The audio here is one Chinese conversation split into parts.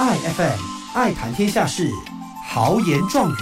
爱 FM 爱谈天下事，豪言壮语。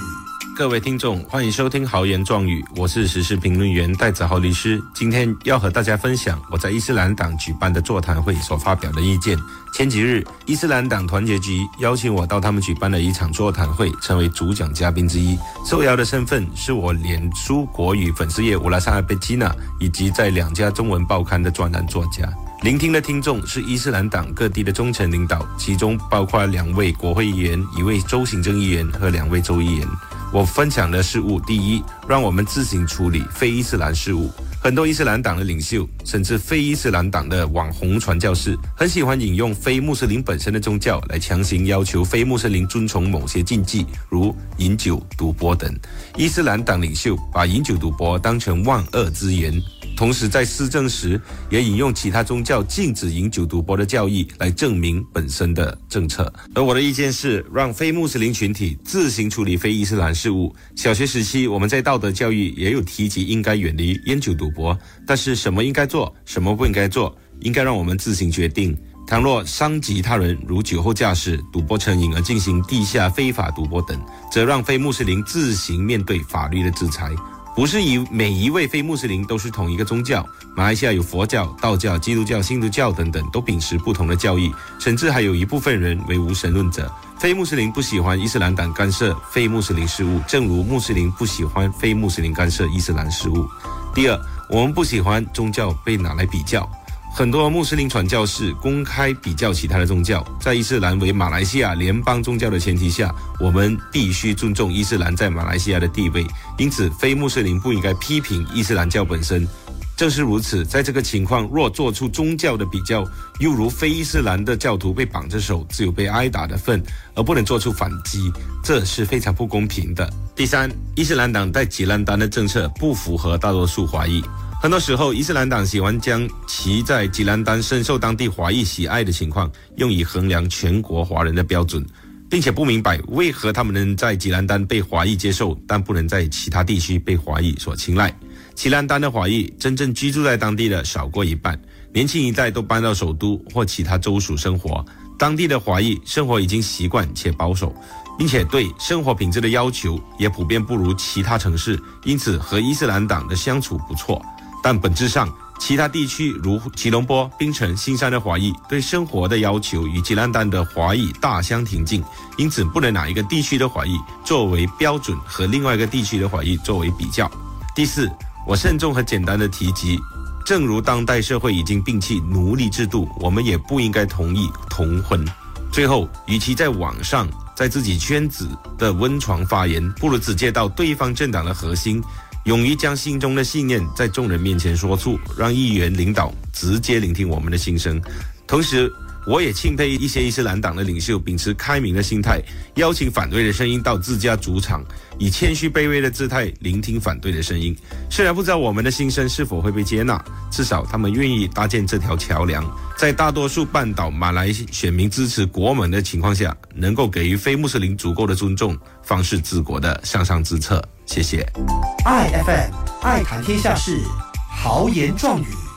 各位听众，欢迎收听豪言壮语，我是时事评论员戴子豪律师。今天要和大家分享我在伊斯兰党举办的座谈会所发表的意见。前几日，伊斯兰党团结局邀请我到他们举办的一场座谈会，成为主讲嘉宾之一。受邀的身份是我脸书国语粉丝页乌拉萨贝基娜，以及在两家中文报刊的专栏作家。聆听的听众是伊斯兰党各地的中层领导，其中包括两位国会议员、一位州行政议员和两位州议员。我分享的事物，第一，让我们自行处理非伊斯兰事务。很多伊斯兰党的领袖，甚至非伊斯兰党的网红传教士，很喜欢引用非穆斯林本身的宗教来强行要求非穆斯林遵从某些禁忌，如饮酒、赌博等。伊斯兰党领袖把饮酒、赌博当成万恶之源。同时，在施政时也引用其他宗教禁止饮酒赌博的教义来证明本身的政策。而我的意见是，让非穆斯林群体自行处理非伊斯兰事务。小学时期，我们在道德教育也有提及应该远离烟酒赌博，但是什么应该做，什么不应该做，应该让我们自行决定。倘若伤及他人，如酒后驾驶、赌博成瘾而进行地下非法赌博等，则让非穆斯林自行面对法律的制裁。不是以每一位非穆斯林都是同一个宗教。马来西亚有佛教、道教、基督教、新都教等等，都秉持不同的教义，甚至还有一部分人为无神论者。非穆斯林不喜欢伊斯兰党干涉非穆斯林事务，正如穆斯林不喜欢非穆斯林干涉伊斯兰事务。第二，我们不喜欢宗教被拿来比较。很多穆斯林传教士公开比较其他的宗教，在伊斯兰为马来西亚联邦宗教的前提下，我们必须尊重伊斯兰在马来西亚的地位。因此，非穆斯林不应该批评伊斯兰教本身。正是如此，在这个情况，若做出宗教的比较，又如非伊斯兰的教徒被绑着手，只有被挨打的份，而不能做出反击，这是非常不公平的。第三，伊斯兰党在吉兰丹的政策不符合大多数华裔。很多时候，伊斯兰党喜欢将其在吉兰丹深受当地华裔喜爱的情况，用以衡量全国华人的标准，并且不明白为何他们能在吉兰丹被华裔接受，但不能在其他地区被华裔所青睐。吉兰丹的华裔真正居住在当地的少过一半，年轻一代都搬到首都或其他州属生活。当地的华裔生活已经习惯且保守，并且对生活品质的要求也普遍不如其他城市，因此和伊斯兰党的相处不错。但本质上，其他地区如吉隆坡、槟城、新山的华裔对生活的要求与吉兰丹的华裔大相庭径，因此不能拿一个地区的华裔作为标准和另外一个地区的华裔作为比较。第四，我慎重和简单的提及，正如当代社会已经摒弃奴隶制度，我们也不应该同意同婚。最后，与其在网上在自己圈子的温床发言，不如直接到对方政党的核心。勇于将心中的信念在众人面前说出，让议员领导直接聆听我们的心声。同时，我也钦佩一些伊斯兰党的领袖秉持开明的心态，邀请反对的声音到自家主场，以谦虚卑微的姿态聆听反对的声音。虽然不知道我们的心声是否会被接纳，至少他们愿意搭建这条桥梁，在大多数半岛马来选民支持国门的情况下，能够给予非穆斯林足够的尊重，方是治国的上上之策。谢谢。爱 FM 爱谈天下事，豪言壮语。